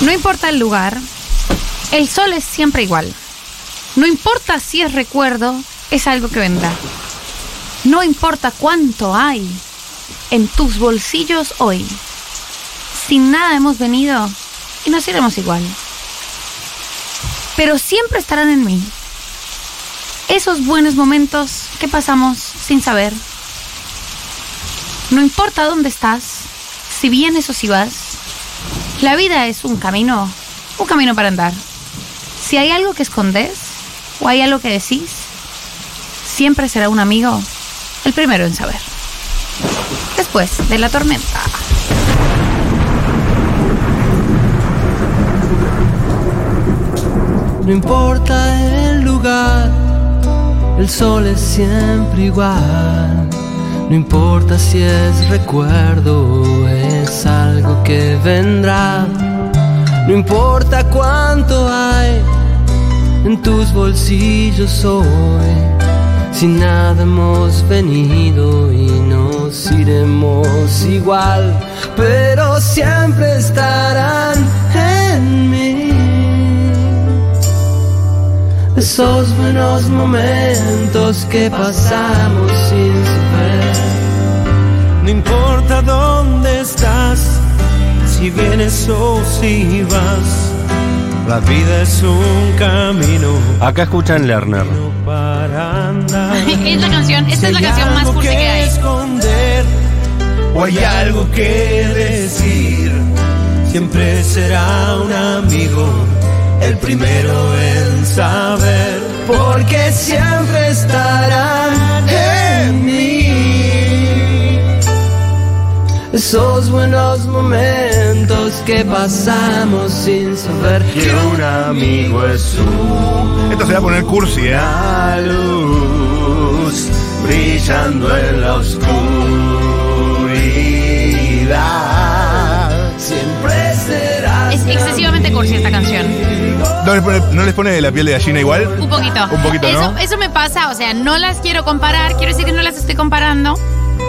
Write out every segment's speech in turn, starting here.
No importa el lugar, el sol es siempre igual. No importa si es recuerdo, es algo que vendrá. No importa cuánto hay en tus bolsillos hoy. Sin nada hemos venido y nos iremos igual. Pero siempre estarán en mí. Esos buenos momentos que pasamos sin saber. No importa dónde estás, si vienes o si vas, la vida es un camino, un camino para andar. Si hay algo que escondes o hay algo que decís, siempre será un amigo el primero en saber. Después de la tormenta. No importa el lugar, el sol es siempre igual. No importa si es recuerdo es algo que vendrá. No importa cuánto hay en tus bolsillos hoy. Si nada hemos venido y nos iremos igual, pero siempre estarán en mí. Esos buenos momentos que pasamos sin saber. No importa dónde estás, si vienes o si vas, la vida es un camino Acá escuchan Lerner. para andar. Es la canción, esta es la Si hay canción más algo cursi que hay. esconder o hay algo que decir, siempre será un amigo el primero en saber, porque siempre estarán en mí. Esos buenos momentos que pasamos sin saber que un amigo es Esto se va a poner cursi, ¿eh? una luz brillando en la oscuridad. Siempre será. Es excesivamente cursi esta canción. ¿No les, pone, no les pone la piel de gallina igual? Un poquito. Un poquito, eso, ¿no? eso me pasa, o sea, no las quiero comparar, quiero decir que no las estoy comparando,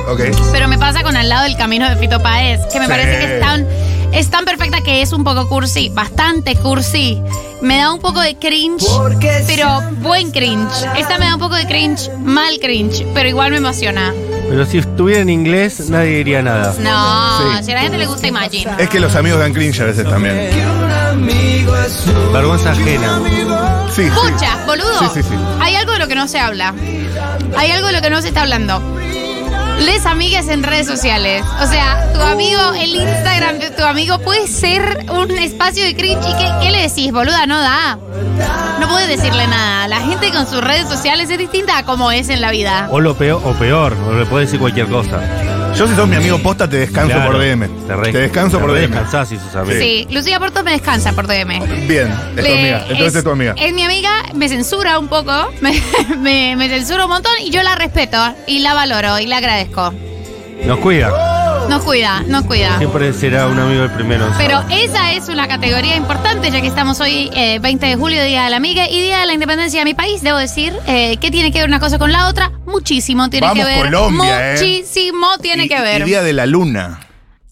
Ok. pero me pasa con Al lado del camino de Fito Paez, que me Sí. parece que es tan, es tan perfecta que es un poco cursi, bastante cursi. Me da un poco de cringe, Porque pero buen cringe. Esta me da un poco de cringe, mal cringe, pero igual me emociona. Pero si estuviera en inglés, nadie diría nada. No, Sí. si a la gente le gusta Imagine. Es que los amigos dan cringe a veces también. Vergüenza ajena. Sí, sí. Escucha, boludo. Sí, sí, sí. Hay algo de lo que no se habla. Hay algo de lo que no se está hablando. Les amigues en redes sociales. O sea, tu amigo, el Instagram de tu amigo puede ser un espacio de cringe. ¿Y qué, le decís, boluda? No da. No puedes decirle nada. La gente con sus redes sociales es distinta a como es en la vida. O lo peor, o peor, le puede decir cualquier cosa. Yo si sos mi amigo posta te descanso Claro, por DM. Te, re- Te descanso te por re DM. descansás y sos amigo. Sí, Lucía Porto me descansa por DM. Bien, es tu Le- amiga. Entonces es, tu amiga. Es mi amiga, me censura un poco, me, me, me censura un montón y yo la respeto y la valoro y la agradezco. Nos cuida. Nos cuida, nos cuida. Siempre será un amigo el primero. Pero esa es una categoría importante, ya que estamos hoy eh, 20 de julio, Día de la Amiga y Día de la Independencia de mi país. Debo decir eh, que tiene que ver una cosa con la otra. Muchísimo tiene Vamos, que ver. Colombia, ¿eh? Muchísimo tiene Y- que ver. Y Día de la Luna,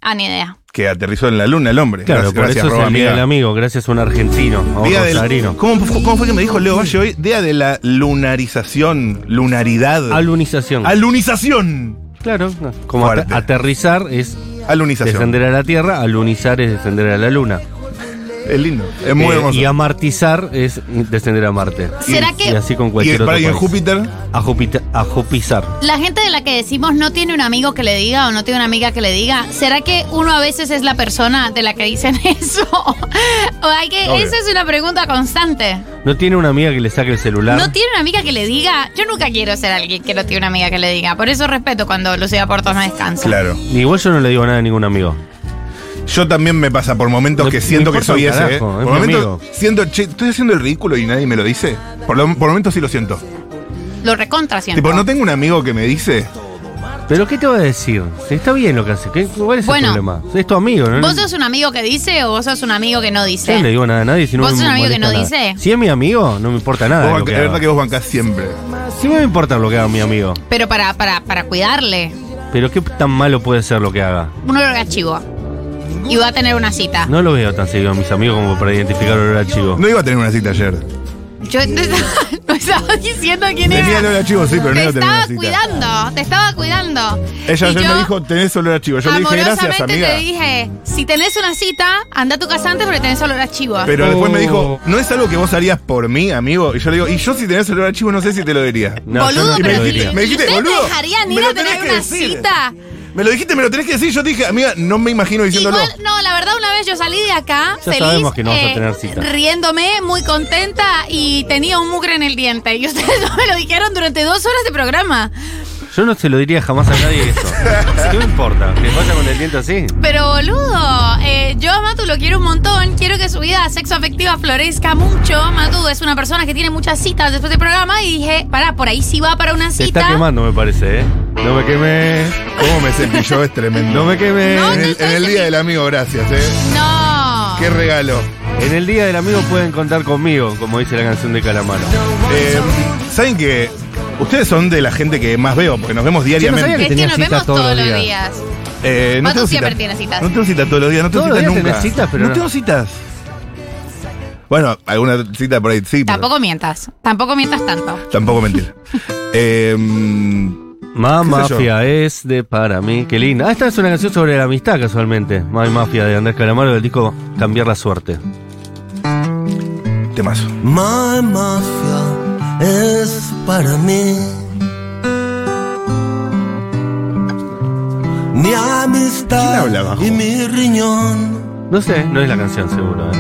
Ah, ni idea. que aterrizó en la Luna el hombre. Claro, gracias, por gracias, eso es arroba el día amiga. del amigo, gracias a un argentino, a un Día del-. ¿Cómo, cómo fue que me dijo Leo Valle hoy? Día de la lunarización, lunaridad. Alunización. Alunización. Claro, no, como Fuerte. aterrizar es Alunización. descender a la Tierra, alunizar es descender a la Luna. Es lindo. Es muy Eh, hermoso. y amartizar es descender a Marte. ¿Será Y que así con Y cualquier otro para y en. Júpiter, A Júpiter, a Jupizar. la gente de la que decimos no tiene un amigo que le diga o no tiene una amiga que le diga, ¿será que uno a veces es la persona de la que dicen eso? o hay que, Obvio. esa es una pregunta constante. ¿No tiene una amiga que le saque el celular? ¿No tiene una amiga que le diga? Yo nunca quiero ser alguien que no tiene una amiga que le diga. Por eso respeto cuando Lucía Portos me descansa. claro. Igual yo no le digo nada a ningún amigo. Yo también me pasa por momentos No- que siento que soy ese. ¿eh? es Por momentos siento, che, estoy haciendo el ridículo y nadie me lo dice. Por, lo- por momentos sí lo siento. Lo recontra siento. Tipo, no tengo un amigo que me dice. ¿Pero qué te va a decir? Está bien lo que hace. ¿Qué, ¿Cuál es Bueno. el problema? Es tu amigo, ¿no? ¿Vos sos un amigo que dice o vos sos un amigo que no Yo dice? no le digo nada a nadie si no ¿Vos me sos un amigo que no nada. dice? Si es mi amigo, no me importa nada. Banca- que es haga. verdad que vos bancás siempre. Sí me importa lo que haga mi amigo. Pero para, para, para cuidarle. Pero qué tan malo puede ser lo que haga. Uno lo archivo. Y va a tener una cita. No lo veo tan seguido a mis amigos como para identificar olor a chivo. No iba a tener una cita ayer. Yo te estaba, no estaba diciendo quién Tenía era. olor a chivo, sí, pero no te iba a tener una estaba cita. cuidando, te estaba cuidando. Ella ayer yo me dijo, tenés olor a chivo. Yo le dije, gracias, amiga. te dije, si tenés una cita, anda a tu casa antes porque tenés olor a chivo. Pero después me Oh. dijo, ¿no es algo que vos harías por mí, amigo? Y yo le digo, y yo si tenés olor a chivo no sé si te lo diría. No, Boludo, no te pero si- diría. Me dijiste, ¿ustedes boludo, dejarían me ir a tener una decir. cita? Me lo dijiste, me lo tenés que decir. Yo te dije, amiga, no me imagino diciéndolo. Igual, no, la verdad, una vez yo salí de acá, Ya feliz, sabemos que no vas a eh, tener cita. riéndome, muy contenta y tenía un mugre en el diente. Y ustedes no me lo dijeron durante dos horas de programa. Yo no se lo diría jamás a nadie eso. ¿Qué me importa? ¿Que vaya con el diente así? Pero boludo, eh, yo a Matu lo quiero un montón, quiero que su vida sexoafectiva florezca mucho. Matu es una persona que tiene muchas citas después del programa y dije, pará, por ahí sí va para una Se cita. está quemando, me parece, ¿eh? No me quemé. ¿Cómo me cepilló? Es tremendo. No me quemé. No, En el, en día del amigo, gracias, ¿eh? No. Qué regalo. En el día del amigo pueden contar conmigo, como dice la canción de Calamaro. Eh, ¿Saben que Ustedes son de la gente que más veo, porque nos vemos sabía diariamente. que Es que nos cita vemos todos los días. días. Eh, no tengo siempre cita. tiene citas. No tengo cita todos los días, no tengo Todos los citas días nunca. tenés citas, pero no no. tengo citas. Bueno, alguna cita por ahí sí, pero Tampoco mientas. Tampoco mientas tanto. tampoco mentir. eh, mm, Más ¿Qué sé yo? Mafia es de para mí. Qué linda. Ah, esta es una canción sobre la amistad, casualmente. Más Mafia de Andrés Calamaro del disco Cambiar la Suerte. temazo. My mafia es para mí. Mi amistad ¿Quién habla abajo? y mi riñón. No sé, no es la canción seguro. ¿eh?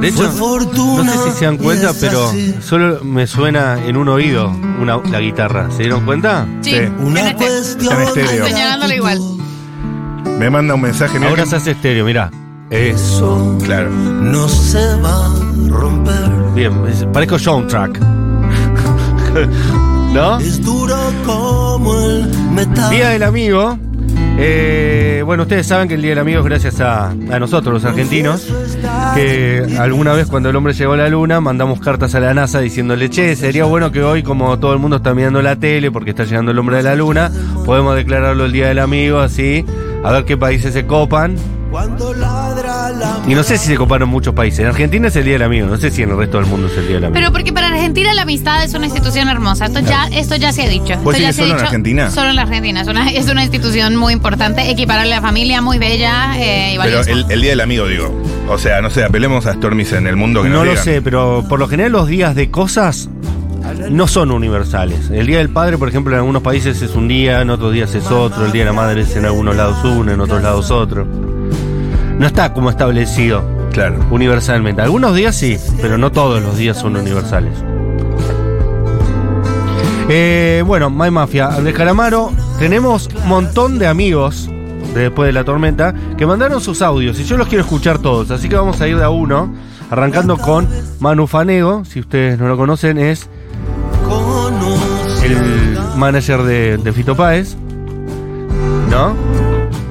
De hecho, no sé si se dan cuenta, pero solo me suena en un oído una, la guitarra. ¿Se dieron cuenta? Sí. Sí. Una en este. cuestión Está en estéreo. igual. Me manda un mensaje. Ahora que- se hace estéreo, mirá. Eso. Claro. No se va a romper. Bien, parezco soundtrack. ¿No? Es duro como el metal. Día del Amigo. Eh, bueno, ustedes saben que el Día del Amigo es gracias a, a nosotros, los argentinos, que alguna vez cuando el hombre llegó a la luna mandamos cartas a la NASA diciéndole, che, sería bueno que hoy, como todo el mundo está mirando la tele porque está llegando el hombre de la luna, podemos declararlo el Día del Amigo, así, a ver qué países se copan. Cuando la Y no sé si se coparon muchos países. En Argentina es el Día del Amigo, no sé si en el resto del mundo es el Día del Amigo. Pero porque para Argentina la amistad es una institución hermosa. Esto ya, esto ya se ha dicho. ¿Vos Esto ya se ha solo en dicho. Argentina? Solo en la Argentina. Es una, es una institución muy importante, equiparable a la familia, muy bella eh, y Pero valiosa. el, el día del amigo, digo. O sea, no sé, apelemos a Stormis en el mundo que No nos lo digan. sé, pero por lo general los días de cosas no son universales. El Día del Padre, por ejemplo, en algunos países es un día, en otros días es otro. El Día de la Madre es en algunos lados uno, en otros lados otro. No está como establecido Claro. universalmente. Algunos días sí, pero no todos los días son universales. Eh, bueno, My Mafia, Andrés Calamaro, tenemos un montón de amigos de después de la tormenta que mandaron sus audios y yo los quiero escuchar todos, así que vamos a ir de a uno, arrancando con Manu Fanego, si ustedes no lo conocen, es el manager de, de Fito Páez, ¿no?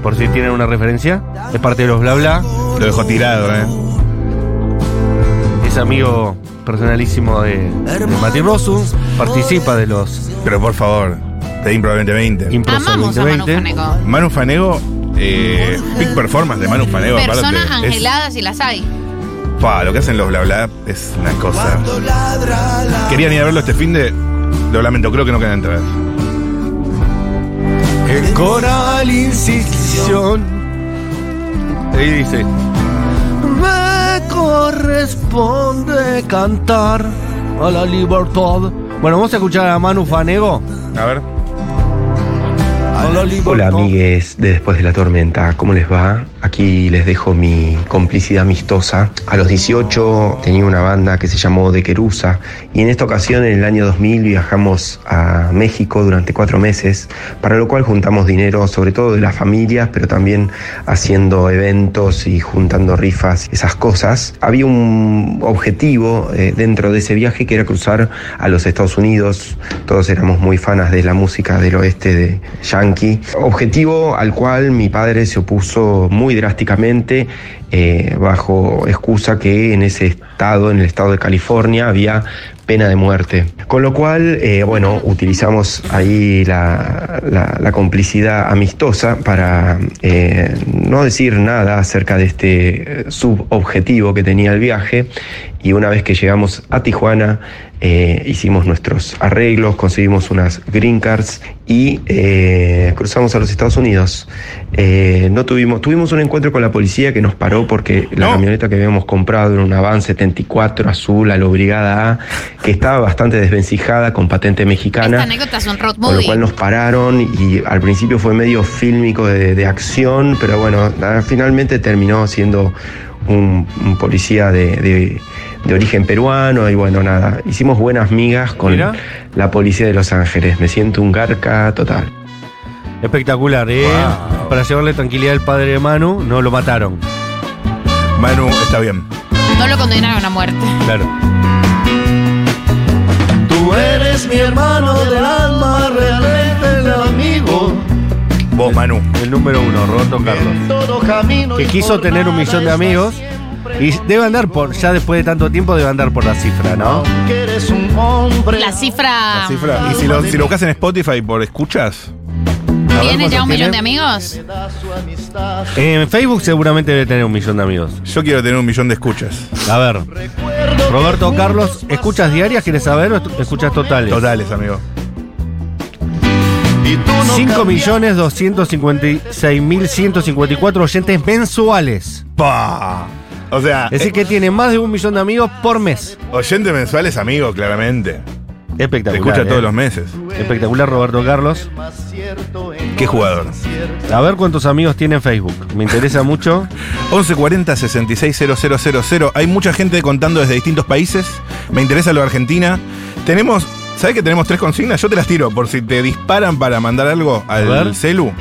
Por si tienen una referencia, es parte de los bla bla. Lo dejo tirado, ¿eh? es amigo personalísimo de, de Mati Rosu, participa de los Pero por favor, de Impro 2020. Impros Amamos a Manu 2020. Faneco. Manu Fanego, eh, big performance de Manu Fanego. Personas aparte, es- angeladas y las hay. Pa, lo que hacen los bla bla es una cosa. Querían ir a verlo este fin de. Lo lamento, creo que no quedan entradas. El coral incisión. Ahí dice. Me corresponde cantar a la libertad. Bueno, vamos a escuchar a Manu Fanego. A ver. Hola amigues de Después de la Tormenta, ¿cómo les va? Aquí les dejo mi complicidad amistosa. A los 18 tenía una banda que se llamó De Querusa y en esta ocasión en el año 2000 viajamos a México durante cuatro meses, para lo cual juntamos dinero sobre todo de las familias, pero también haciendo eventos y juntando rifas, esas cosas. Había un objetivo eh, dentro de ese viaje que era cruzar a los Estados Unidos. Todos éramos muy fanas de la música del oeste de Yankee. Objetivo al cual mi padre se opuso muy drásticamente eh, bajo excusa que en ese estado, en el estado de California, había pena de muerte. Con lo cual, eh, bueno, utilizamos ahí la, la- la complicidad amistosa para eh, no decir nada acerca de este eh, subobjetivo que tenía el viaje. Y una vez que llegamos a Tijuana, eh, hicimos nuestros arreglos, conseguimos unas green cards y eh, cruzamos a los Estados Unidos. Eh, no tuvimos, tuvimos un encuentro con la policía que nos paró porque la No. camioneta que habíamos comprado era una Van 74 azul a la Brigada A, que estaba bastante desvencijada con patente Esta mexicana. anécdota es un road Con lo cual nos pararon y al principio fue medio fílmico de, de acción, pero bueno, ah, finalmente terminó siendo un, un policía de, de- de origen peruano y bueno, nada, hicimos buenas migas con Mira. la policía de Los Ángeles. Me siento un garca total. Espectacular, ¿eh? Wow. Para llevarle tranquilidad al padre de Manu, no lo mataron. Manu, está bien. No lo condenaron a muerte. Claro. Tú eres mi hermano del alma, realmente el amigo. Vos, Manu. El número uno, Roberto Carlos. Que quiso tener un millón de amigos. Y debe andar por, ya después de tanto tiempo, debe andar por la cifra, ¿no? Aunque eres un hombre. La cifra. La cifra. Y si lo, si lo buscas en Spotify por escuchas, ¿Tiene ya un millón de amigos? En Facebook seguramente debe tener un millón de amigos. yo quiero tener un millón de escuchas. A ver. Roberto Carlos, ¿escuchas diarias? ¿Quieres saber o escuchas totales? Totales, amigo. Y tú no 5 millones 256 mil 154 oyentes mensuales. Pa. O sea, Es decir, que tiene más de un millón de amigos por mes. eh, oyente mensual es amigo, claramente. Te Espectacular. escucha ¿eh? todos los meses. Espectacular, Roberto Carlos. Qué jugador. A ver cuántos amigos tiene en Facebook. Me interesa mucho. 1140 660000. Hay mucha gente contando desde distintos países. Me interesa lo de Argentina. Tenemos. ¿Sabes que tenemos tres consignas? Yo te las tiro por si te disparan para mandar algo al celu.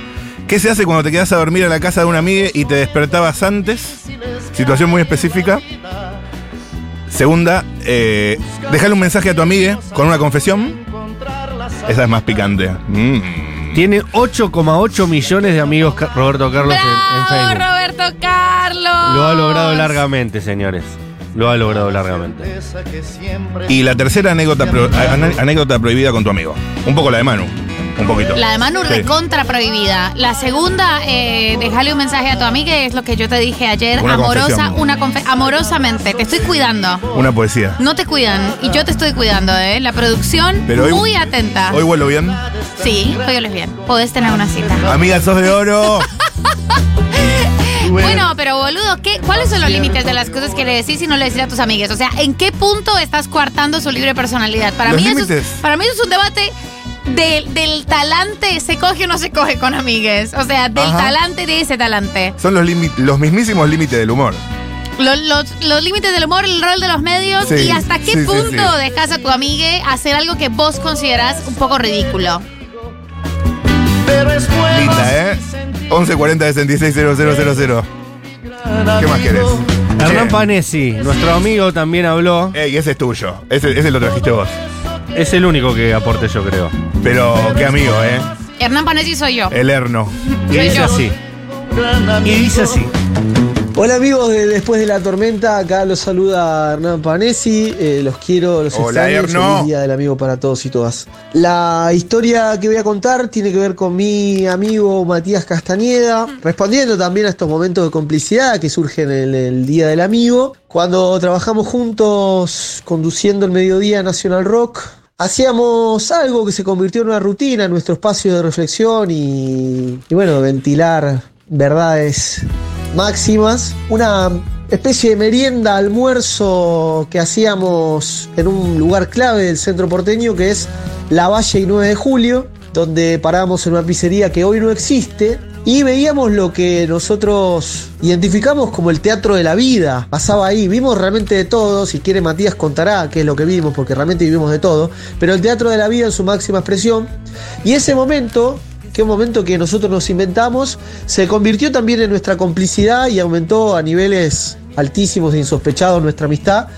¿Qué se hace cuando te quedas a dormir a la casa de una amiga y te despertabas antes? Situación muy específica. Segunda, eh, dejarle un mensaje a tu amiga con una confesión. Esa es más picante. Mm. Tiene 8,8 millones de amigos Ca- Roberto Carlos en, en ¡Bravo, Facebook. Roberto Carlos! Lo ha logrado largamente, señores. Lo ha logrado largamente. Y la tercera anécdota, pro- anécdota prohibida con tu amigo. Un poco la de Manu. Un poquito. La de Manu Sí. recontra prohibida. La segunda, eh, dejarle un mensaje a tu amiga, es lo que yo te dije ayer. Una amorosa, una amorosamente. Te estoy cuidando. Una poesía. No te cuidan. Y yo te estoy cuidando, ¿eh? La producción Pero hoy- muy atenta. Hoy vuelo bien. Sí, hoy es bien. Podés tener una cita. Amiga, sos de oro. Bueno, pero boludo, ¿qué, ¿cuáles son los límites de las cosas que le decís y no le decís a tus amigas? O sea, ¿en qué punto estás coartando su libre personalidad? Para, Los mí, eso es, para mí eso es un debate del, del talante, ¿se coge o no se coge con amigues? O sea, del Ajá. talante de ese talante. Son los, los mismísimos límites del humor. Lo- Los, los límites del humor, el rol de los medios Sí, y hasta qué sí, punto sí. dejas a tu amigue hacer algo que vos considerás un poco ridículo. Linda, ¿eh? 1140 660000. ¿Qué más querés? Hernán. Panesi, nuestro amigo, también habló. Ey, ese es tuyo. Ese, ese lo trajiste vos. Es el único que aporte, yo creo. Pero qué amigo, ¿eh? Hernán Panesi soy yo. El Erno. Y Soy dice yo. así. Y dice así. Hola amigos de Después de la Tormenta, acá los saluda Hernán Panesi, eh, los quiero, los Hola, extraño, Erno. feliz día del amigo para todos y todas. La historia que voy a contar tiene que ver con mi amigo Matías Castañeda, respondiendo también a estos momentos de complicidad que surgen en el Día del Amigo. Cuando trabajamos juntos conduciendo el mediodía Nacional Rock, Hacíamos algo que se convirtió en una rutina en nuestro espacio de reflexión y, y bueno, ventilar verdades máximas. Una especie de merienda, almuerzo que hacíamos en un lugar clave del centro porteño que es La Valle y 9 de Julio, donde parábamos en una pizzería que hoy no existe. Y veíamos lo que nosotros identificamos como el teatro de la vida. Pasaba ahí, vimos realmente de todo. Si quiere Matías contará qué es lo que vimos, porque realmente vivimos de todo. Pero el teatro de la vida en su máxima expresión. Y ese momento que un momento que nosotros nos inventamos, se convirtió también en nuestra complicidad y aumentó a niveles altísimos e insospechados nuestra amistad.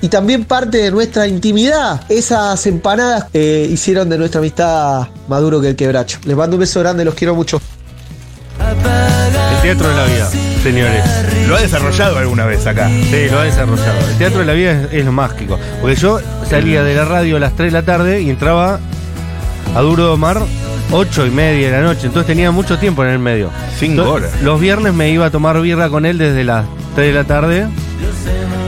Y también parte de nuestra intimidad. Esas empanadas eh, hicieron de nuestra amistad más duro que el quebracho. Les mando un beso grande, los quiero mucho. Teatro de la vida, señores. Lo ha desarrollado alguna vez acá. Sí, lo ha desarrollado. El teatro de la vida es, es lo mágico. Porque yo salía de la radio a las 3 de la tarde y entraba a Duro de Mar 8 y media de la noche. Entonces tenía mucho tiempo en el medio. Cinco Entonces, horas. Los viernes me iba a tomar birra con él desde las 3 de la tarde.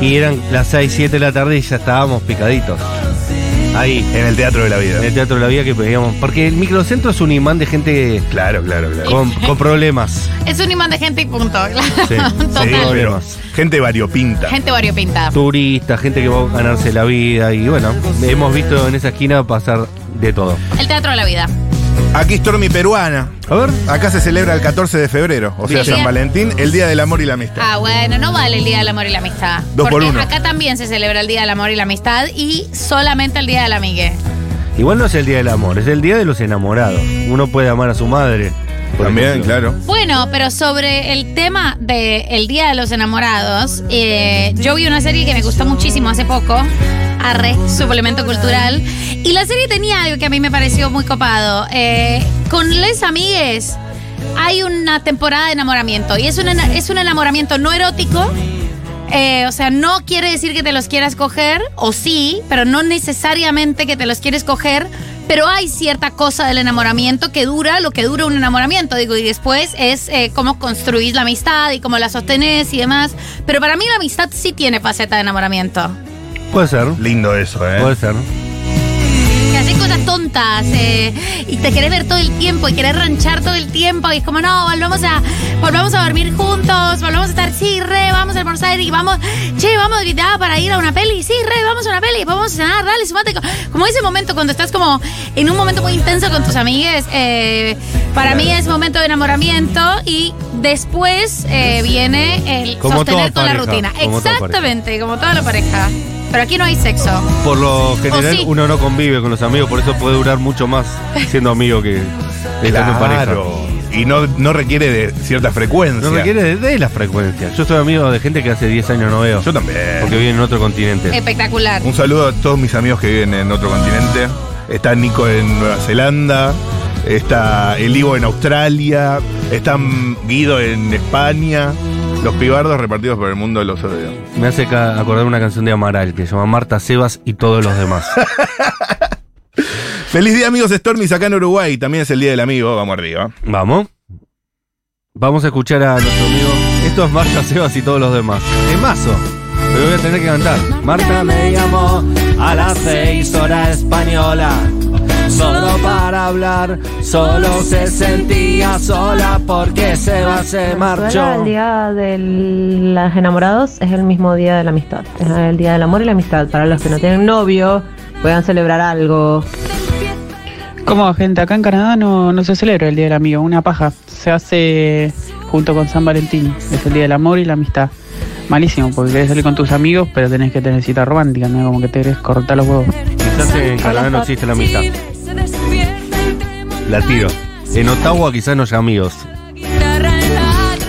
Y eran las 6, 7 de la tarde y ya estábamos picaditos. Ahí, En el teatro de la vida. en el teatro de la vida que pedíamos. Porque el microcentro es un imán de gente Claro, claro, claro. con, con problemas. Es un imán de gente y punto. Sí, Total. Sí, pero gente variopinta. Gente variopintada. Turistas, gente que va a ganarse la vida. Y bueno, hemos visto en esa esquina pasar de todo. El teatro de la vida. Aquí Stormy peruana. A ver. Acá se celebra el 14 de febrero, o sea, Bien. San Valentín, el Día del Amor y la Amistad. Ah, bueno, no vale el Día del Amor y la Amistad. Dos por porque uno. acá también se celebra el Día del Amor y la Amistad y solamente el Día del Amigue. Igual no es el día del amor, es el día de los enamorados. Uno puede amar a su madre. Por También, ejemplo. claro. Bueno, pero sobre el tema del Día de los Enamorados, eh, yo vi una serie que me gustó muchísimo hace poco, Arre, suplemento cultural, y la serie tenía algo que a mí me pareció muy copado. Eh, con Les Amigues hay una temporada de enamoramiento, y es un, es un enamoramiento no erótico, eh, o sea, no quiere decir que te los quieras coger, o sí, pero no necesariamente que te los quieres coger. Pero hay cierta cosa del enamoramiento que dura lo que dura un enamoramiento, digo, y después es eh, cómo construís la amistad y cómo la sostenés y demás. Pero para mí la amistad sí tiene faceta de enamoramiento. Puede ser, Lindo eso, ¿eh? puede ser. Que haces cosas tontas eh, y te querés ver todo el tiempo y querés ranchar todo el tiempo y es como, no, volvamos a, volvamos a dormir juntos, volvamos a estar, sí, re, vamos a almorzar y vamos, che, vamos ya para ir a una peli, sí, re, vamos a una peli, vamos a cenar, dale, sumate. Como ese momento cuando estás como en un momento muy intenso con tus amigues, eh, para mí es momento de enamoramiento y después eh, viene el Como sostener toda con la rutina. como toda Exactamente, como toda la pareja. Pero aquí no hay sexo. Por lo general, sí. uno no convive con los amigos, por eso puede durar mucho más siendo amigo que estando en pareja. Claro. Y no, no requiere de cierta frecuencia. No requiere de, de la frecuencia. Yo soy amigo de gente que hace 10 años no veo. Yo también. Porque vive en otro continente. Espectacular. Un saludo a todos mis amigos que viven en otro continente. Está Nico en Nueva Zelanda. Está el Ivo en Australia. Está Guido en España. Los pibardos repartidos por el mundo los odio. Me hace acordar una canción de Amaral que se llama Marta Sebas y todos los demás. Feliz día, amigos Stormis, acá en Uruguay. También es el día del amigo. Vamos arriba. Vamos. Vamos a escuchar a nuestro amigo. Esto es Marta Sebas y todos los demás. Es mazo. Pero voy a tener que cantar. Marta me llamó a las seis horas española. Solo para hablar, solo se sentía sola porque Sebas se marchó. el día de los enamorados es el mismo día de la amistad. Es el día del amor y la amistad. Para los que no tienen novio, puedan celebrar algo. Como gente, acá en Canadá no, no se celebra el Día del Amigo, una paja. Se hace junto con San Valentín. Es el Día del Amor y la Amistad. Malísimo, porque querés salir con tus amigos, pero tenés que tener cita romántica, ¿no? Como que te querés cortar los huevos. Quizás en Canadá no existe la amistad. La tiro. En Ottawa quizás no haya amigos.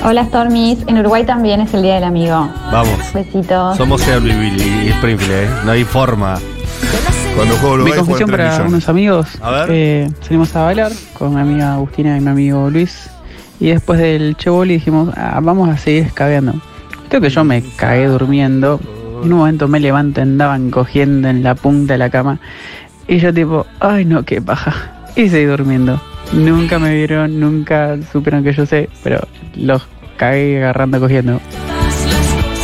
Hola Stormis, en Uruguay también es el Día del Amigo. Vamos. Besitos. Somos Shelbyville y Springfield, ¿eh? No hay forma. Cuando juego Mi Uruguay, confesión en tres para millones. unos amigos. A ver. eh, salimos a bailar con mi amiga Agustina y mi amigo Luis. Y después del cheboli dijimos, ah, vamos a seguir escabeando. Creo que yo me cagué durmiendo. En un momento me levanto, andaban cogiendo en la punta de la cama. Y yo tipo, ay no, qué paja. Y seguí durmiendo. Nunca me vieron, nunca supieron que yo sé, pero los cagué agarrando, cogiendo.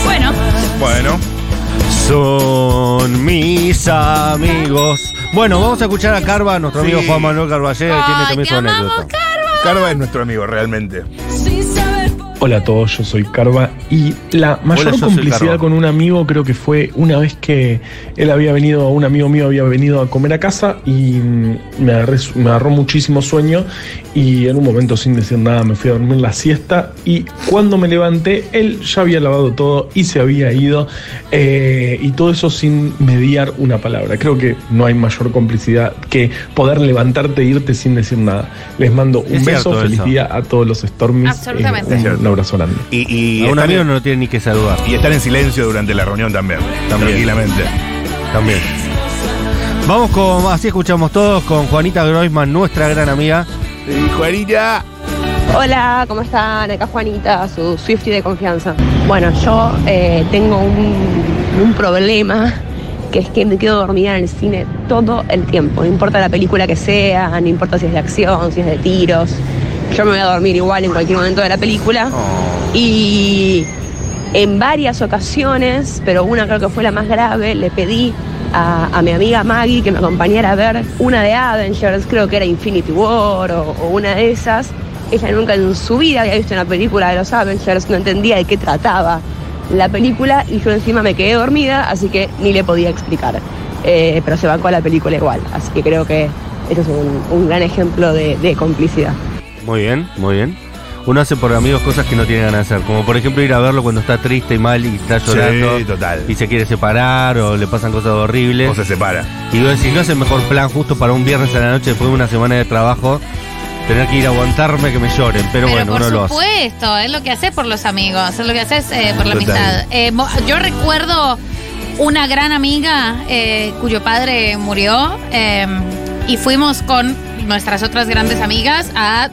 Bueno, Bueno, Son mis amigos. Bueno, vamos a escuchar a Carva, nuestro amigo Sí. Juan Manuel Carballero, que tiene Ay, también te su amamos, anécdota. Carva es nuestro amigo, realmente. Hola a todos, yo soy Carva y la mayor Hola, complicidad con un amigo creo que fue una vez que él había venido, un amigo mío había venido a comer a casa y mm, me, agarré- me agarró muchísimo sueño y en un momento sin decir nada me fui a dormir la siesta y cuando me levanté él ya había lavado todo y se había ido eh, y todo eso sin mediar una palabra. Creo que no hay mayor complicidad que poder levantarte e irte sin decir nada. Les mando un Es beso, feliz eso. día a todos los Stormies. Absolutamente. Eh, un abrazo grande. Y, y A un amigo en- no lo tiene ni que saludar. y estar en silencio durante la reunión también. También. Tranquilamente. También. Vamos con, así escuchamos todos, con Juanita Groisman, nuestra gran amiga. Y Juanita. Hola, ¿cómo están? Acá Juanita, su Swifty de confianza. Bueno, yo eh, tengo un, un problema que es que me quedo dormida en el cine todo el tiempo. No importa la película que sea, no importa si es de acción, si es de tiros. Yo me voy a dormir igual en cualquier momento de la película. Y en varias ocasiones, pero una creo que fue la más grave, le pedí a, a mi amiga Maggie que me acompañara a ver una de Avengers, creo que era Infinity War o, o una de esas. Ella nunca en su vida había visto una película de los Avengers, no entendía de qué trataba la película y yo encima me quedé dormida, así que ni le podía explicar. Eh, pero se bancó la película igual, así que creo que este es un, un gran ejemplo de, de complicidad. Muy bien, muy bien. Uno hace por amigos cosas que no tiene ganas de hacer, como por ejemplo ir a verlo cuando está triste y mal y está llorando. Sí, total. Y se quiere separar o le pasan cosas horribles. O se separa. Y vos decís, no es el mejor plan justo para un viernes a la noche después de una semana de trabajo, tener que ir a aguantarme que me lloren. Pero, Pero bueno, por uno lo hace. supuesto, es lo que haces por los amigos, es lo que haces eh, por la Total. amistad. Eh, mo- yo recuerdo una gran amiga eh, cuyo padre murió eh, y fuimos con nuestras otras grandes amigas a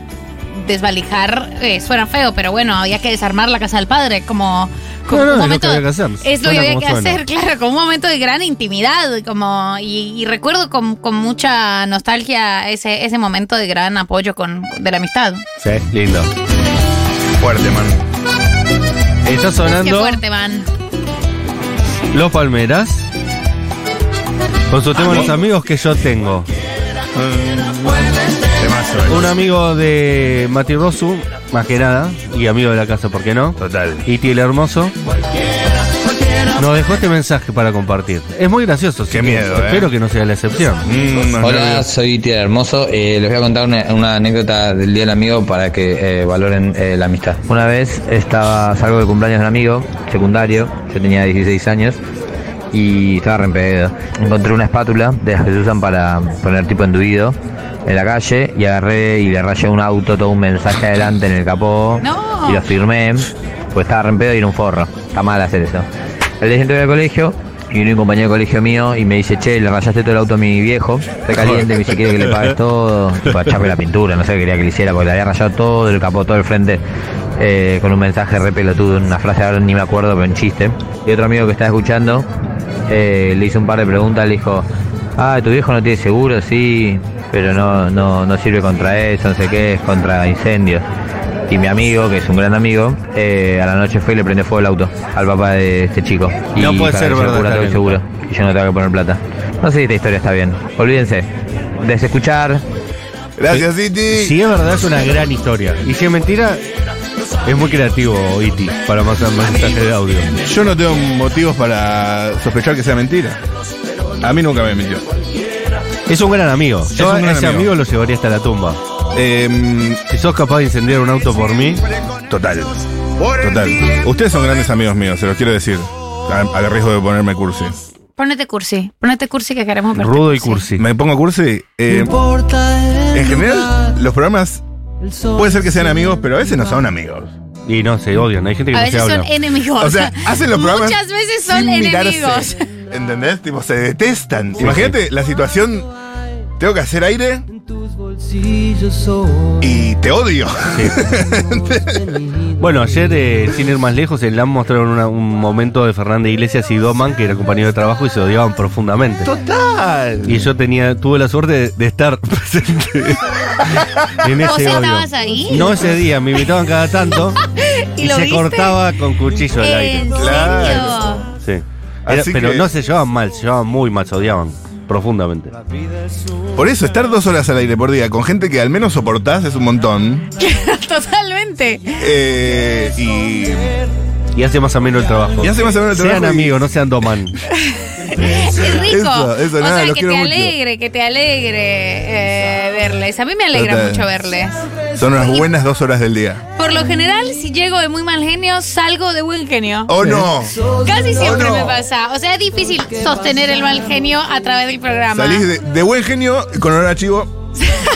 desvalijar, eh, suena feo, pero bueno, había que desarmar la casa del padre, como, como No, no, un es lo momento... que había que hacer. Es lo que había que suena. hacer, claro, como un momento de gran intimidad, como y, y recuerdo con, con mucha nostalgia ese, ese momento de gran apoyo con, de la amistad. Sí, lindo. Fuerte, man. Está Qué sonando fuerte, man. Los Palmeras. Con su tema Los amigos que yo tengo. Un amigo de Mati Rosu, más que nada, y amigo de la casa, ¿por qué no? Total. Y el Hermoso. Nos dejó este mensaje para compartir. Es muy gracioso. Qué que miedo, ¿eh? Espero que no sea la excepción. Mm, Hola, soy Tía Hermoso. Eh, les voy a contar una, una anécdota del Día del Amigo para que eh, valoren eh, la amistad. Una vez estaba, salgo de cumpleaños de un amigo secundario, yo tenía 16 años y estaba re. Encontré una espátula de las que se usan para poner tipo enduido en la calle y agarré y le rayé un auto, todo un mensaje adelante en el capó No. y lo firmé, pues estaba re en pedo y era un forro. Está mal hacer eso. El día siguiente voy al colegio y viene un compañero de colegio mío y me dice, che, le rayaste todo el auto a mi viejo, está caliente, me dice, quiere que le pagues todo, para echarme la pintura, no sé qué quería que le hiciera, porque le había rayado todo el capó, todo el frente, eh, con un mensaje re pelotudo, una frase ahora ni me acuerdo, pero un chiste. Y otro amigo que estaba escuchando eh, le hizo un par de preguntas, le dijo, ah, tu viejo no tiene seguro, sí, pero no, no, no sirve contra eso, no sé qué, es contra incendios. Y mi amigo, que es un gran amigo, eh, a la noche fue y le prende fuego el auto al papá de este chico. Y No puede ser verdad, cubra todo el Karen. seguro. Y yo no tengo que poner plata. No sé si esta historia está bien. Olvídense. Desescuchar. Gracias, City. Si es verdad, es una gran historia. Y si es mentira, es muy creativo, Iti, para mandar mensaje de audio. Yo no tengo motivos para sospechar que sea mentira. A mí nunca me mintió. Es un gran amigo. Es Yo un a gran ese amigo. amigo lo llevaría hasta la tumba. Em, si sos capaz de incendiar un auto por mí, Total. Total. Ustedes son grandes amigos míos, se los quiero decir. Al, al riesgo de ponerme cursi. Ponete cursi, ponete cursi que queremos verte Rudo y cursi. Me pongo cursi. eh, en general, los programas puede ser que sean amigos, pero a veces no son amigos. Y no, se odian. Hay gente A veces son enemigos. O sea, hacen los programas Muchas veces son sin mirarse. enemigos. ¿Entendés? Tipo, se detestan. Imagínate la situación. Tengo que hacer aire. Y te odio. Bueno, ayer, eh, sin ir más lejos, en LAM mostraron una- un momento de Fernández Iglesias y Doman, que era compañero de trabajo, y se odiaban profundamente. Total. Y yo tenía, tuve la suerte de, de estar presente en ¿Vos ese estabas ahí? No ese día, me invitaban cada tanto ¿Y y, lo se viste? cortaba con cuchillo el aire. ¿En Claro. serio? Sí. Era- pero que- no se llevaban mal, se llevaban muy mal, se odiaban profundamente. Por eso, estar dos horas al aire por día con gente que al menos soportás es un montón. Totalmente. Eh, y. Y hace más ameno el trabajo. Y hace más ameno el Sean trabajo y- amigos, no sean Doman. Es rico. Eso, eso, o nada, sea, que te mucho. alegre, que te alegre eh, verles. A mí me alegra Total. mucho verles. Son unas buenas dos horas del día. Por lo general, si llego de muy mal genio, salgo de buen genio. ¡Oh, no! Casi siempre Oh, no. me pasa. O sea, es difícil sostener el mal genio a través del programa. Salís de, de buen genio con olor a chivo.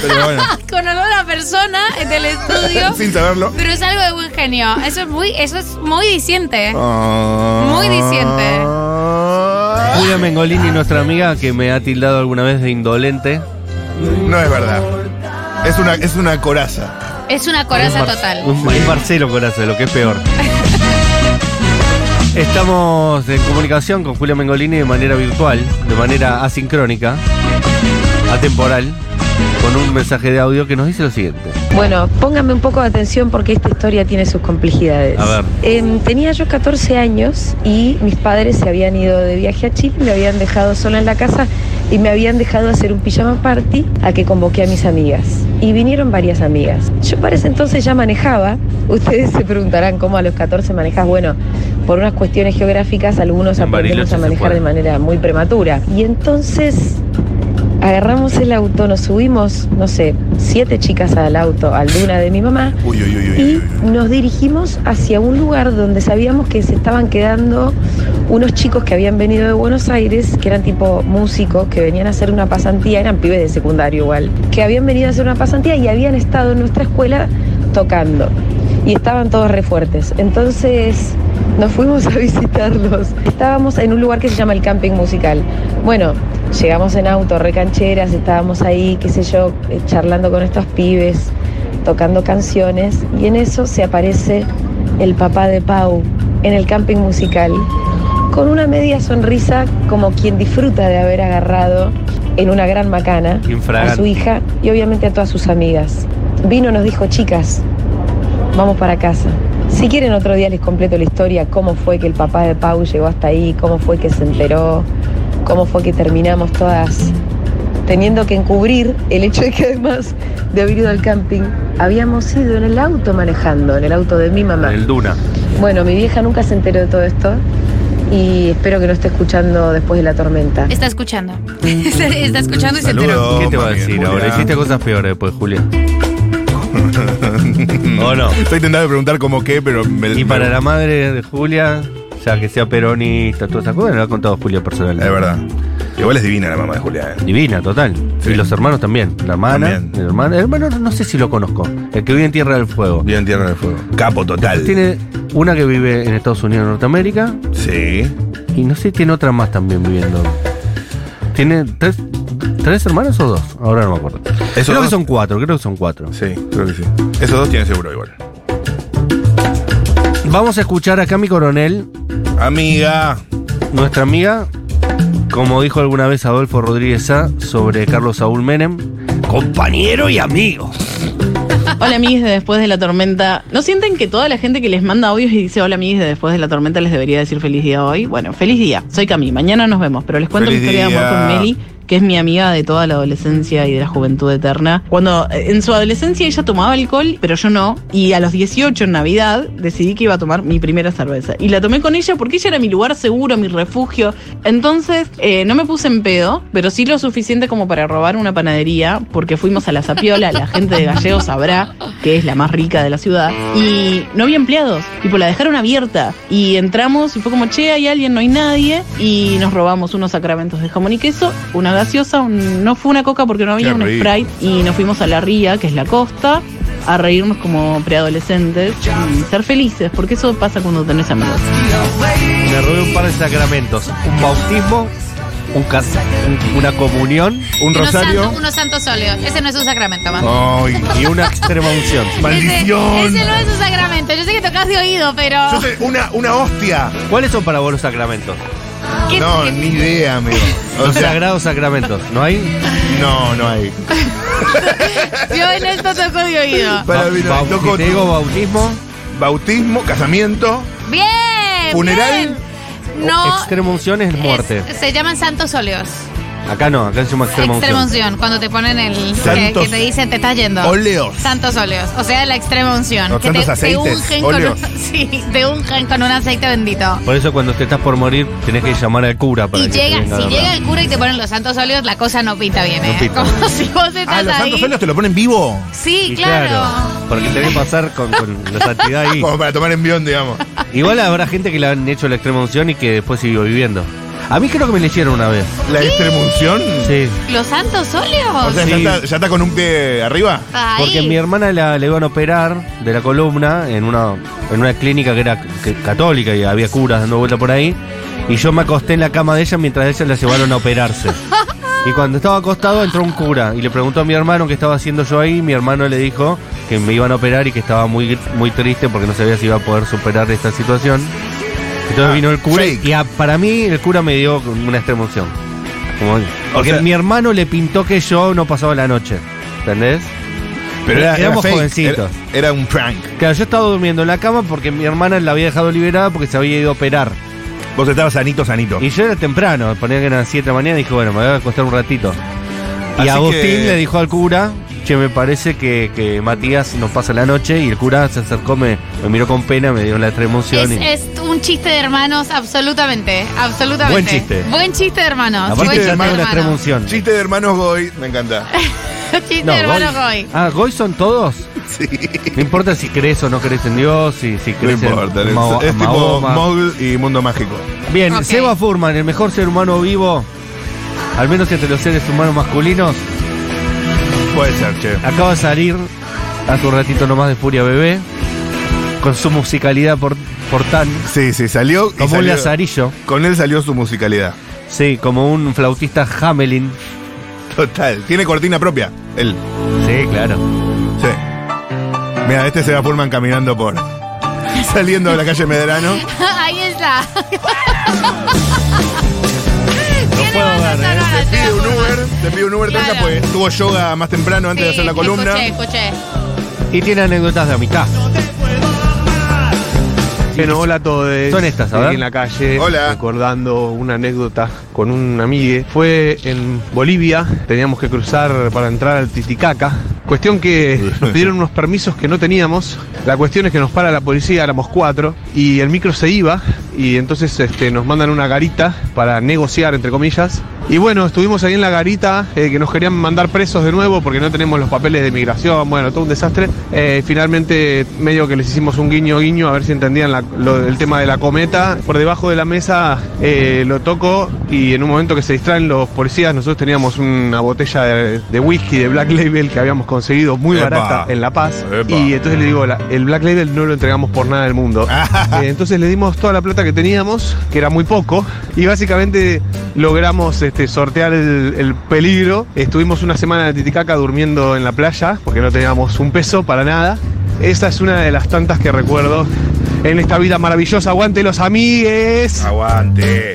Pero bueno, Con olor a persona del estudio. sin saberlo. Pero es algo de buen genio. Eso es muy, eso es muy diciente. Ah. Muy diciente. Julia Mengolini, nuestra amiga, que me ha tildado alguna vez de indolente. No es verdad. Es una, es una coraza. Es una coraza total. Un, es Marcelo Coraza, lo que es peor. Estamos en comunicación con Julia Mengolini de manera virtual, de manera asincrónica, atemporal, con un mensaje de audio que nos dice lo siguiente. Bueno, póngame un poco de atención porque esta historia tiene sus complejidades. A ver. Em, tenía yo 14 años y mis padres se habían ido de viaje a Chile, me habían dejado sola en la casa y me habían dejado hacer un pijama party a que convoqué a mis amigas. Y vinieron varias amigas. Yo para ese entonces ya manejaba. Ustedes se preguntarán cómo a los 14 manejas. Bueno, por unas cuestiones geográficas algunos En aprendemos a manejar de manera muy prematura. Y entonces agarramos el auto, nos subimos, no sé, siete chicas al auto, al Duna de mi mamá, Uy, uy, uy, uy. y nos dirigimos hacia un lugar donde sabíamos que se estaban quedando unos chicos que habían venido de Buenos Aires, que eran tipo músicos, que venían a hacer una pasantía, eran pibes de secundario igual, que habían venido a hacer una pasantía y habían estado en nuestra escuela tocando. Y estaban todos re fuertes. Entonces nos fuimos a visitarlos. Estábamos en un lugar que se llama el Camping Musical. Bueno, llegamos en auto, recancheras, estábamos ahí, qué sé yo, eh, charlando con estos pibes, tocando canciones. Y en eso se aparece el papá de Pau en el Camping Musical con una media sonrisa como quien disfruta de haber agarrado en una gran macana a su hija y obviamente a todas sus amigas. Vino, nos dijo, chicas, vamos para casa. Si quieren otro día les completo la historia, cómo fue que el papá de Pau llegó hasta ahí, cómo fue que se enteró, cómo fue que terminamos todas teniendo que encubrir el hecho de que además de haber ido al camping, habíamos ido en el auto manejando, en el auto de mi mamá. El Duna. Bueno, mi vieja nunca se enteró de todo esto y espero que no esté escuchando después de la tormenta. Está escuchando. Está escuchando y se enteró. ¿Qué te va a decir ahora? Hiciste cosas peores después, Julia. ¿O no? Estoy tentado de preguntar cómo qué, pero me. Y para me- la madre de Julia, ya que sea peronista, todas esas cosas, lo ha contado Julia personalmente. Es verdad. Igual es divina la mamá de Julia. eh. Divina, total. Y los hermanos también. La hermana, También. el hermano, el hermano no sé si lo conozco. El que vive en Tierra del Fuego. Vive en Tierra del Fuego. Capo total. Tiene una que vive en Estados Unidos, Norteamérica. Sí. Y no sé, tiene otra más también viviendo. Tiene tres, tres hermanos o dos. Ahora no me acuerdo. Esos creo dos- que son cuatro, creo que son cuatro. Sí, creo que sí. Esos dos tienen seguro igual. Vamos a escuchar a Cami Coronel, Amiga. nuestra amiga, como dijo alguna vez Adolfo Rodríguez A sobre Carlos Saúl Menem, compañero y amigo. Hola amigues de Después de la Tormenta. ¿No sienten que toda la gente que les manda audios y dice hola amigues de Después de la Tormenta les debería decir feliz día hoy? Bueno, feliz día. Soy Cami. Mañana nos vemos, pero les cuento Feliz mi historia de amor con Meli, que es mi amiga de toda la adolescencia y de la juventud eterna. Cuando eh, en su adolescencia ella tomaba alcohol, pero yo no. Y a los 18 en Navidad decidí que iba a tomar mi primera cerveza. Y la tomé con ella porque ella era mi lugar seguro, mi refugio. Entonces eh, no me puse en pedo, pero sí lo suficiente como para robar una panadería, porque fuimos a la Zapiola, la gente de Gallego sabrá que es la más rica de la ciudad. Y no había empleados, tipo la dejaron abierta. Y entramos y fue como, che, hay alguien, no hay nadie. Y nos robamos unos sacramentos de jamón y queso, una gaseosa, un- no fue una coca porque no había Qué un rico. Sprite. Y nos fuimos a la ría, que es la costa, a reírnos como preadolescentes y ser felices, porque eso pasa cuando tenés amigos. Me robé un par de sacramentos. Un bautismo, un cas- un- una comunión, un Unos rosario santos, unos santos óleos. Ese no es un sacramento, más. Ay, y una extrema unción. maldición. Ese, ese no es un sacramento. Yo sé que tocas de oído, pero. Yo sé, una, una hostia. ¿Cuáles son para vos los sacramentos? ¿Qué- No, qué- ni idea, amigo. O Los sea, sagrados sacramentos, ¿no hay? no, no hay. Yo en esto toco de oído. Para mí no hay. Bau- Toco- si te digo bautismo, Bautismo, casamiento. Bien. Funeral. bien. No. extrema unción es muerte. es- se llaman santos óleos. Acá no, acá se llama extrema Extrema unción. unción. Cuando te ponen el. Que, Santos que te dicen te estás yendo. óleos. Santos óleos. O sea, la extrema unción. Los que te, santos te aceites, ungen con óleos. un, sí, te ungen con un aceite bendito. Por eso cuando te estás por morir tenés que llamar al cura para Y que te llega, a si llega el cura y te ponen los santos óleos, la cosa no pinta bien, No ¿eh? pinta. Como si vos estás Ah, los ahí. santos óleos te lo ponen vivo. Sí, Y claro. Porque tenés que pasar con, con la santidad ahí. Como para tomar envión, digamos. Igual habrá gente que le han hecho la extrema unción y que después siguió viviendo. A mí creo que me le hicieron una vez. La extremunción. Sí. ¿Los santos óleos? O sea, Sí. ya, está, ya está con un pie arriba. Ahí. Porque mi hermana la, le iban a operar de la columna en una, en una clínica que era que- católica y había curas dando vuelta por ahí. Y yo me acosté en la cama de ella mientras ella la llevaron a operarse. Y cuando estaba acostado entró un cura y le preguntó a mi hermano qué estaba haciendo yo ahí. Mi hermano le dijo que me iban a operar y que estaba muy, muy triste porque no sabía si iba a poder superar esta situación. Entonces Ah, vino el cura fake. y a- para mí el cura me dio una extrema unción. Como- porque sea- mi hermano le pintó que yo no pasaba la noche. ¿Entendés? Pero era, era éramos fake, jovencitos. Era, era un prank. Claro, yo estaba durmiendo en la cama porque mi hermana la había dejado liberada porque se había ido a operar. Vos estabas sanito, sanito. Y yo era temprano, ponía que eran 7 de la mañana y dije, bueno, me voy a acostar un ratito. Y Así Agustín que- le dijo al cura, che, me parece que, que Matías nos pasa la noche y el cura se acercó, me, me miró con pena, me dio la extrema Es, emoción. y- es un chiste de hermanos, absolutamente. Absolutamente. Buen chiste. Buen chiste de hermanos. Aparte buen chiste de tengo una hermanos. Chiste de hermanos Goy, me encanta. chiste No, de hermanos Goy. Goy. Ah, ¿Goy son todos? Sí. No importa si crees o no crees en Dios, si, si No crees importa, en es, Mao- es tipo. Mogul y Mundo Mágico. Bien, Ok. Seba Furman, el mejor ser humano vivo, al menos entre los seres humanos masculinos, Puede ser, che. acaba de salir hace un ratito nomás de Furia Bebé, con su musicalidad por, por tan, Sí, sí, salió. y como un lazarillo, Con él salió su musicalidad. sí, como un flautista Hamelin. Total. Tiene cortina propia, él. Sí, claro. Sí. Mira, este se va Pullman caminando por. Saliendo de la calle Medrano. Ahí está. No puedo ver, ¿eh? Te pide un Uber, te pide un Uber Claro. tranca, pues tuvo yoga más temprano antes de hacer la columna. Escuché, escuché. Y tiene anécdotas de amistad. Bueno, hola a todos. Son estas, a Estoy ver. en la calle. Hola. Recordando una anécdota con un amigue. Fue en Bolivia. Teníamos que cruzar para entrar al Titicaca. Cuestión que nos pidieron unos permisos que no teníamos. La cuestión es que nos para la policía, éramos cuatro. Y el micro se iba. Y entonces este, nos mandan una garita para negociar, entre comillas. Y bueno, estuvimos ahí en la garita, eh, que nos querían mandar presos de nuevo porque no tenemos los papeles de migración, bueno, todo un desastre. Eh, finalmente, medio que les hicimos un guiño guiño a ver si entendían la- lo- el tema de la cometa. Por debajo de la mesa eh, lo toco y en un momento que se distraen los policías, nosotros teníamos una botella de, de whisky de Black Label que habíamos conseguido muy Epa. barata en La Paz. Epa. Y entonces le digo, la- el Black Label no lo entregamos por nada del mundo. Entonces le dimos toda la plata que teníamos, que era muy poco, y básicamente logramos este, sortear el, el peligro. Estuvimos una semana en Titicaca durmiendo en la playa, porque no teníamos un peso para nada. Esa es una de las tantas que recuerdo en esta vida maravillosa. Aguante los amigues. Aguante.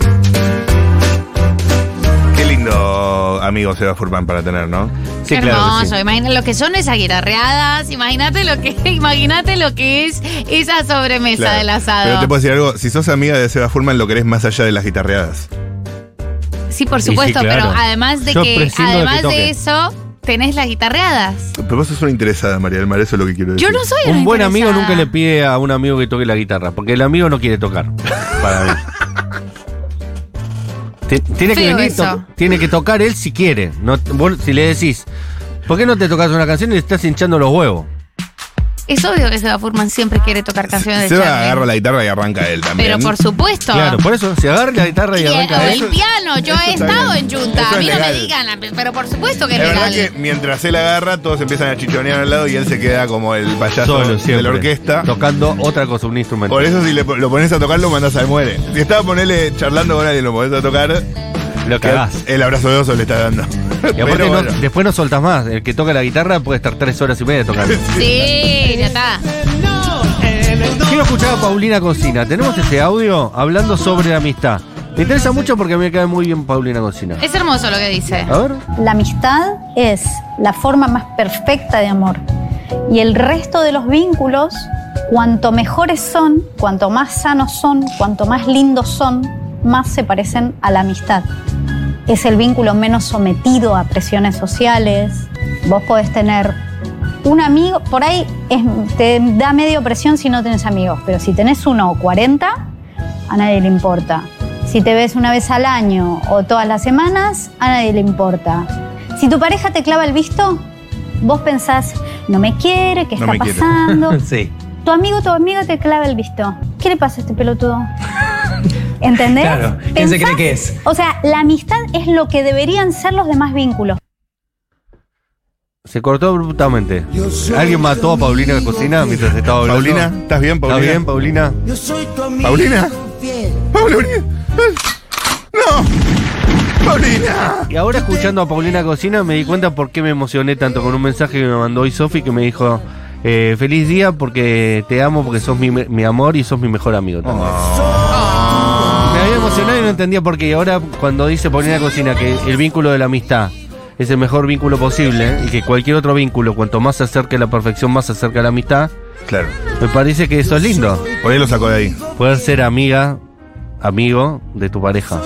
Lindo amigo Seba Furman para tener, ¿no? Sí, Qué claro. hermoso. sí. Imagina lo que son esas guitarreadas. Imagínate lo que, imagínate lo que es esa sobremesa Claro. del asado. Pero te puedo decir algo, si sos amiga de Seba Furman lo querés más allá de las guitarreadas. Sí, por sí, supuesto, claro. pero además de Yo que, prescindo de que además de, eso, tenés las guitarreadas. Pero vos sos una interesada, María del Mar, eso es lo que quiero decir. Yo no soy una Un buen amigo nunca le pide a un amigo que toque la guitarra, porque el amigo no quiere tocar. Para mí. Ti- Tiene que Feo venir, eso. to- tiene que tocar él si quiere. No, vos, si le decís, ¿por qué no te tocas una canción y le estás hinchando los huevos? Es obvio que Seba Furman siempre quiere tocar canciones de Seba Charlie. agarra la guitarra y arranca él también. Pero por supuesto. Claro, por eso, si agarra la guitarra y, Y el, arranca o él. el piano, yo he estado bien. en Junta. A mí no me digan, pero por supuesto que es verdad legal. que mientras él agarra, todos empiezan a chichonear al lado y él se queda como el payaso Solo, de la orquesta. Tocando otra cosa, un instrumento. Por eso si le, lo pones a tocar lo mandás al muere. Si estaba ponerle charlando con alguien lo pones a tocar, Lo cagás. el abrazo de oso le está dando. Y aparte Pero no- bueno. después no soltas más. El que toca la guitarra puede estar tres horas y media tocando. Sí, ya está. Quiero escuchar a Paulina Cocina. Tenemos ese audio hablando sobre la amistad. Me interesa mucho porque a mí me cae muy bien Paulina Cocina. Es hermoso lo que dice. A ver. La amistad es la forma más perfecta de amor. Y el resto de los vínculos, cuanto mejores son, cuanto más sanos son, cuanto más lindos son, más se parecen a la amistad. Es el vínculo menos sometido a presiones sociales. Vos podés tener un amigo, por ahí es- te da medio presión si no tenés amigos, pero si tenés uno o 40, a nadie le importa. Si te ves una vez al año o todas las semanas, a nadie le importa. Si tu pareja te clava el visto, vos pensás, no me quiere, ¿qué No está pasando? sí. Tu amigo, tu amigo te clava el visto. ¿Qué le pasa a este pelotudo? ¿Entendés? Claro, ¿quién se cree que es? O sea, la amistad es lo que deberían ser los demás vínculos. Se cortó abruptamente. ¿Alguien mató a Paulina Cocina mientras estaba hablando? Paulina, ¿estás bien, Paulina? ¿Está bien, Paulina? ¿Paulina? ¿Paulina? ¡No! ¡Paulina! Y ahora escuchando a Paulina Cocina me di cuenta por qué me emocioné tanto con un mensaje que me mandó hoy Sofi que me dijo, Eh, feliz día porque te amo, porque sos mi, mi amor y sos mi mejor amigo también. Me había emocionado y no entendía por qué. Y ahora cuando dice poner a cocina que el vínculo de la amistad es el mejor vínculo posible y que cualquier otro vínculo, cuanto más se acerque a la perfección, más se acerca a la amistad, Claro. me parece que eso es lindo. Por ahí lo sacó de ahí. Poder ser amiga, amigo de tu pareja.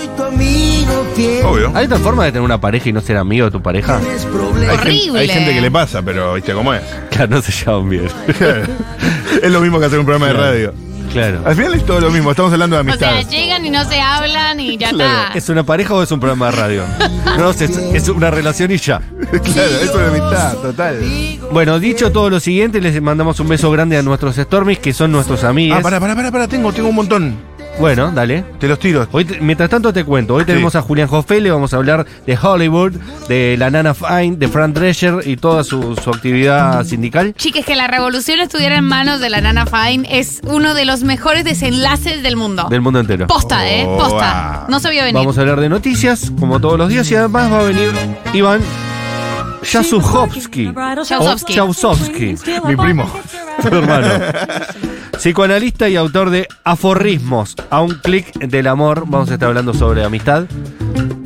Obvio. ¿Hay otra forma de tener una pareja y no ser amigo de tu pareja? Hay, gen- hay gente que le pasa, pero viste cómo es. Claro, no se llevan bien. es lo mismo que hacer un programa de radio. Claro. Al final es todo lo mismo, estamos hablando de O sea, amistad. llegan y no se hablan y ya Claro. está. ¿Es una pareja o es un programa de radio? No, es, es una relación y ya. claro, es una amistad, total. Bueno, dicho todo lo siguiente, les mandamos un beso grande a nuestros Stormies, que son nuestros amigos. Ah, pará, pará, pará, pará, tengo, tengo un montón. Bueno, dale. Te los tiro. Hoy, mientras tanto te cuento, hoy Sí. tenemos a Julián Jofele, vamos a hablar de Hollywood, de la Nana Fine, de Fran Drescher y toda su, su actividad sindical. Chiques, que la revolución estuviera en manos de la Nana Fine es uno de los mejores desenlaces del mundo. Del mundo entero. Posta, ¿eh? Oh, Posta. No se vio venir. Vamos a hablar de noticias, como todos los días, y además va a venir Iván. O Jausovsky, Mi primo. Tu hermano. Psicoanalista y autor de Aforrismos, a un clic del amor. Vamos a estar hablando sobre amistad.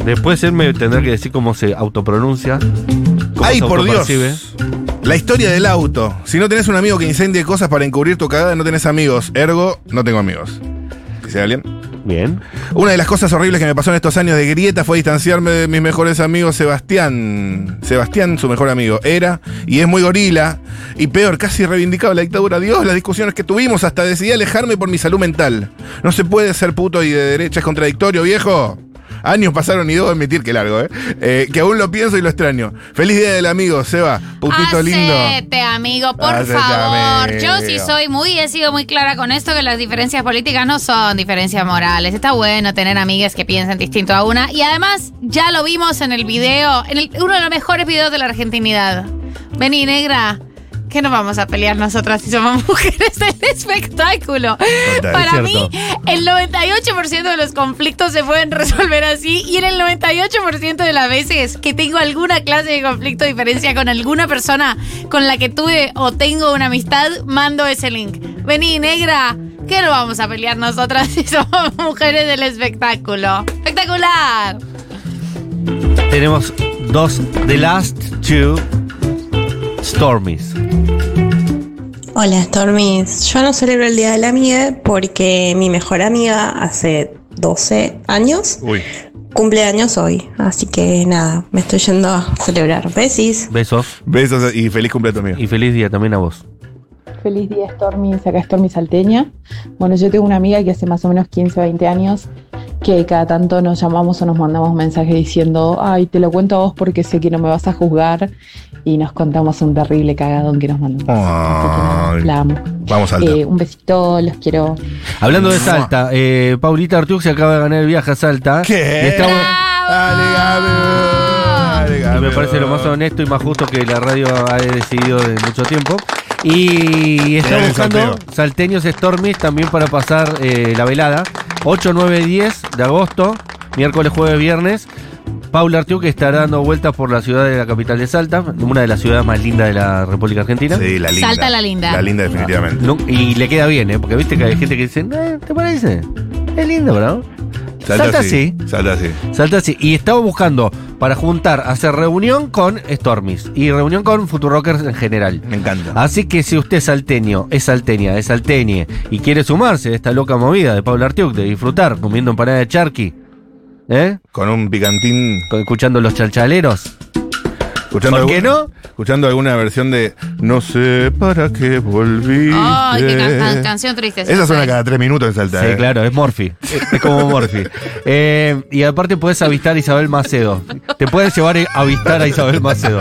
Después él me tendrá que decir cómo se autopronuncia. cómo Ay, se por Dios. La historia del auto. Si no tenés un amigo que incendie cosas para encubrir tu cagada, no tenés amigos. Ergo, no tengo amigos. ¿Dice alguien? Bien. Una de las cosas horribles que me pasó en estos años de grieta fue distanciarme de mis mejores amigos, Sebastián. Sebastián, su mejor amigo, era y es muy gorila. Y peor, casi reivindicaba la dictadura. Dios, las discusiones que tuvimos, hasta decidí alejarme por mi salud mental. No se puede ser puto y de derecha, es contradictorio, viejo. Años pasaron y debo admitir que largo, ¿eh? Eh, Que aún lo pienso y lo extraño. Feliz día del amigo, Seba. Putito lindo. Hacete, amigo, por Hacete, favor. amigo. Yo sí soy muy, he sido muy clara con esto, que las diferencias políticas no son diferencias morales. Está bueno tener amigas que piensen distinto a una. Y además, ya lo vimos en el video, en el- uno de los mejores videos de la argentinidad. Vení, negra. Que nos vamos a pelear nosotras si somos mujeres del espectáculo. Para es mí, el 98% de los conflictos se pueden resolver así y en el 98% de las veces que tengo alguna clase de conflicto o diferencia con alguna persona con la que tuve o tengo una amistad, mando ese link. Vení, negra, que no vamos a pelear nosotras si somos mujeres del espectáculo. ¡Espectacular! Tenemos dos, The Last Two Stormies. Hola Stormis, yo no celebro el Día de la Amiga porque mi mejor amiga hace 12 años Uy. cumple años hoy, así que nada, me estoy yendo a celebrar. Besis. Besos. Besos y feliz cumpleaños. Y feliz día también a vos. Feliz día Stormis, acá Stormy Salteña. Bueno, yo tengo una amiga que hace más o menos 15 o 20 años que cada tanto nos llamamos o nos mandamos mensajes diciendo, ay, te lo cuento a vos porque sé que no me vas a juzgar y nos contamos un terrible cagadón que nos mandamos. Ay. La amo. Vamos Salta. Eh, un besito, los quiero. Hablando de Salta, eh, Paulita Artiuk se acaba de ganar el viaje a Salta. ¿Qué? Y está- Dale, Gabe. Dale, y Gabe. me parece lo más honesto y más justo que la radio ha decidido de mucho tiempo. Y está el buscando salteños Stormies también para pasar eh, la velada. 8, 9, 10 de agosto, miércoles, jueves, viernes. Paula Artiuk estará dando vueltas por la ciudad de la capital de Salta, una de las ciudades más lindas de la República Argentina. Sí, la linda. Salta la linda. La linda, definitivamente. No, y le queda bien, ¿eh? porque viste que hay gente que dice, "Eh, ¿te parece? Es lindo, ¿verdad? Salta sí. Salta así. Salta así. Y estaba buscando para juntar, hacer reunión con Stormis y reunión con Futurockers en general. Me encanta. Así que si usted es salteño, es salteña, es salteñe y quiere sumarse a esta loca movida de Paula Artiuk de disfrutar comiendo empanada de charqui, ¿eh? Con un picantín. Escuchando los chalchaleros. Escuchando ¿Por qué algún- Escuchando alguna versión de No sé para qué volví. Ay, qué can- can- canción triste. esa, suena cada tres minutos en Salta. Sí, eh. claro, es Morphy. Es, como Morphy. Eh, y aparte puedes avistar a Isabel Macedo. Te puedes llevar a avistar a Isabel Macedo.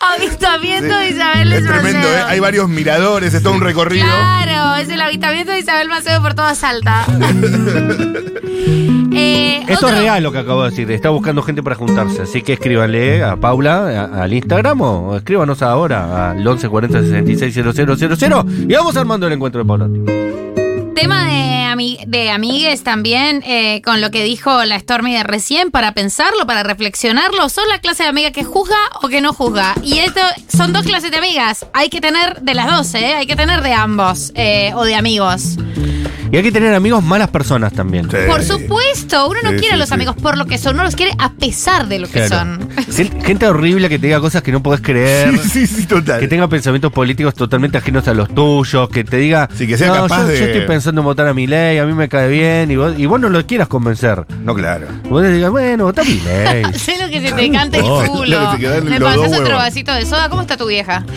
Avistamiento de Isabel Es tremendo, Macedo. ¿eh? Hay varios miradores, es todo un recorrido. Claro, es el avistamiento de Isabel Macedo por toda Salta. Eh, Esto otro- es real lo que acabo de decir. Está buscando gente para juntarse. Así que escríbanle a Paula a- al Instagram o, escríbanos ahora al 1140 66 000 y vamos armando el encuentro de Paula. Tema de, ami- de amigues también, eh, con lo que dijo la Stormy de recién, para pensarlo, para reflexionarlo. ¿Son la clase de amiga que juzga o que no juzga? Y esto son dos clases de amigas. Hay que tener de las dos, ¿eh? Hay que tener de ambos, eh, o de amigos. Y hay que tener amigos malas personas también. Por supuesto, uno no Sí, quiere sí, a los sí. amigos por lo que son, uno los quiere a pesar de lo que Claro. son. Gen- Gente horrible que te diga cosas que no podés creer. Sí, sí, total. Que tenga pensamientos políticos totalmente ajenos a los tuyos. Que te diga. Sí, que sea "No, capaz yo, de- yo estoy pensando en votar a mi ley, a mí me cae bien. Y vos, y vos no lo quieras convencer. No, claro. Vos le digas, bueno, votá a mi ley. Lo que se te canta el culo. Me pasas otro vasito de soda. ¿Cómo está tu vieja?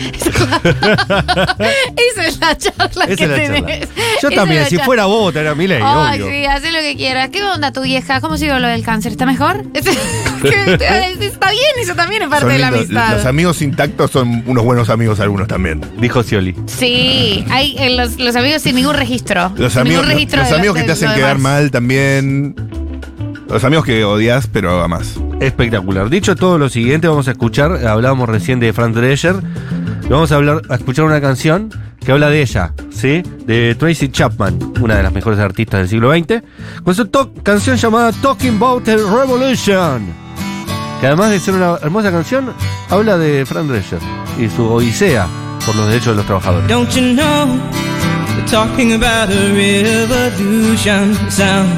Esa es la charla Esa que tenés. Yo también, si fuera vos, votaría mi ley, Ay, obvio. sí, hace lo que quieras. ¿Qué onda tu vieja? ¿Cómo sigo lo del cáncer? ¿Está mejor? Está bien, eso también es parte Son de la amistad. Los amigos intactos son unos buenos amigos algunos también. Dijo Scioli. Sí, hay eh, los, los amigos sin ningún registro. Los Sin amigos, ningún registro los amigos que te hacen quedar demás. mal también. Los amigos que odias, pero amas. Espectacular. Dicho todo lo siguiente, vamos a escuchar, hablábamos recién de Frank Drescher, vamos a hablar, a escuchar una canción que habla de ella, ¿sí? De Tracy Chapman, una de las mejores artistas del siglo XX, con su canción llamada Talking About the Revolution, que además de ser una hermosa canción, habla de Frank Drescher y su odisea por los derechos de los trabajadores. Don't you know? Talking about a revolution. Sounds